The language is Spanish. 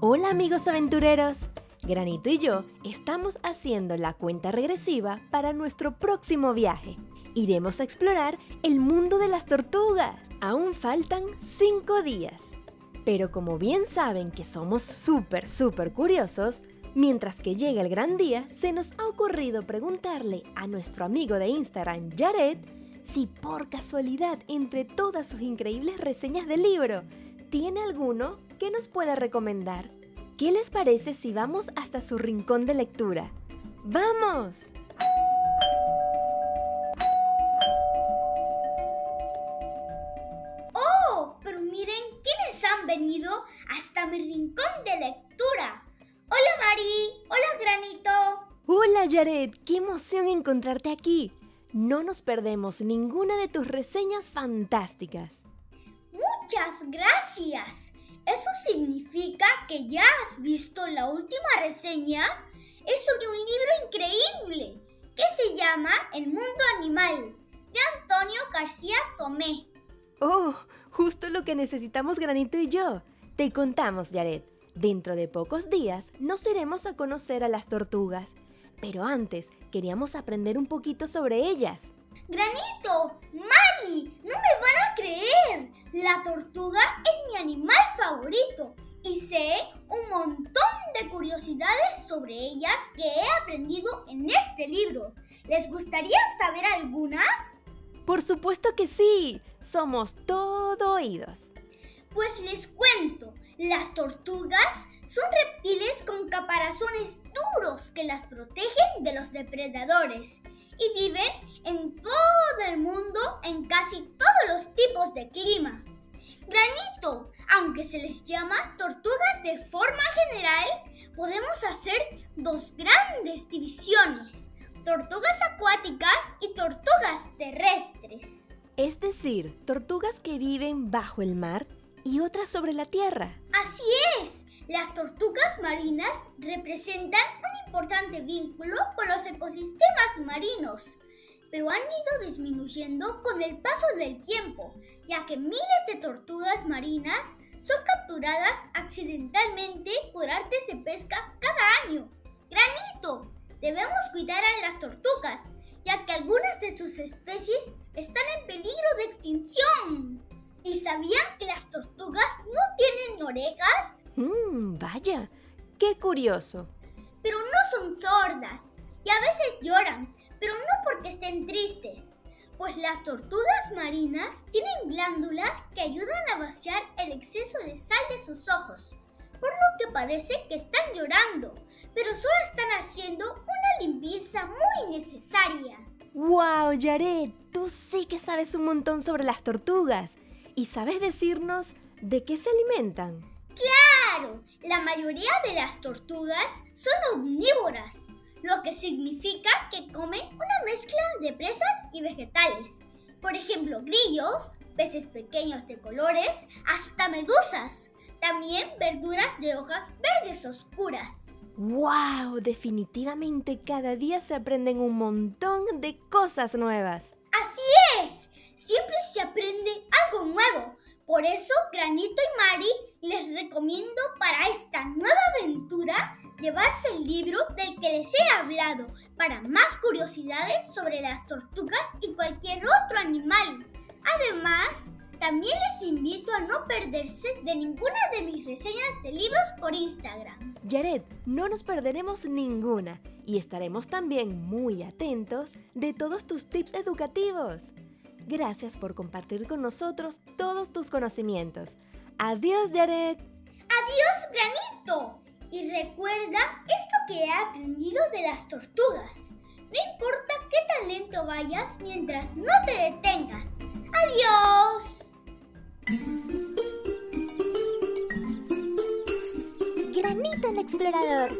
Hola amigos aventureros. Granito y yo estamos haciendo la cuenta regresiva para nuestro próximo viaje. Iremos a explorar el mundo de las tortugas. Aún faltan 5 días. Pero como bien saben que somos súper, súper curiosos, mientras que llega el gran día, se nos ha ocurrido preguntarle a nuestro amigo de Instagram, Jared, si por casualidad entre todas sus increíbles reseñas del libro, tiene alguno que nos pueda recomendar. ¿Qué les parece si vamos hasta su rincón de lectura? ¡Vamos! ¡Oh! Pero miren quiénes han venido hasta mi rincón de lectura. Hola Granito. Hola Jared, qué emoción encontrarte aquí. No nos perdemos ninguna de tus reseñas fantásticas. Muchas gracias. ¿Eso significa que ya has visto la última reseña? Es sobre un libro increíble que se llama El mundo animal de Antonio García Tomé. Oh, justo lo que necesitamos Granito y yo. Te contamos, Jared. Dentro de pocos días nos iremos a conocer a las tortugas. Pero antes queríamos aprender un poquito sobre ellas. Granito, Mari, no me van a creer. La tortuga es mi animal favorito y sé un montón de curiosidades sobre ellas que he aprendido en este libro. ¿Les gustaría saber algunas? Por supuesto que sí. Somos todo oídos. Pues les cuento, las tortugas son reptiles con caparazones duros que las protegen de los depredadores y viven en todo el mundo en casi todos los tipos de clima. Granito, aunque se les llama tortugas de forma general, podemos hacer dos grandes divisiones, tortugas acuáticas y tortugas terrestres. Es decir, tortugas que viven bajo el mar y otras sobre la tierra. Así es, las tortugas marinas representan un importante vínculo con los ecosistemas marinos, pero han ido disminuyendo con el paso del tiempo, ya que miles de tortugas marinas son capturadas accidentalmente por artes de pesca cada año. Granito, debemos cuidar a las tortugas, ya que algunas de sus especies están en peligro de extinción. ¿Y sabían vaya, qué curioso. Pero no son sordas y a veces lloran, pero no porque estén tristes. Pues las tortugas marinas tienen glándulas que ayudan a vaciar el exceso de sal de sus ojos, por lo que parece que están llorando, pero solo están haciendo una limpieza muy necesaria. ¡Wow, Jared! Tú sí que sabes un montón sobre las tortugas. ¿Y sabes decirnos de qué se alimentan? Claro, la mayoría de las tortugas son omnívoras, lo que significa que comen una mezcla de presas y vegetales. Por ejemplo, grillos, peces pequeños de colores, hasta medusas. También verduras de hojas verdes oscuras. ¡Wow! Definitivamente cada día se aprenden un montón de cosas nuevas. Así es, siempre se aprende algo nuevo. Por eso, Granito y Mari les recomiendo para esta nueva aventura llevarse el libro del que les he hablado para más curiosidades sobre las tortugas y cualquier otro animal. Además, también les invito a no perderse de ninguna de mis reseñas de libros por Instagram. Jared, no nos perderemos ninguna y estaremos también muy atentos de todos tus tips educativos. Gracias por compartir con nosotros todos tus conocimientos. Adiós, Jared. Adiós, Granito. Y recuerda esto que he aprendido de las tortugas. No importa qué talento vayas mientras no te detengas. Adiós. Granito el explorador.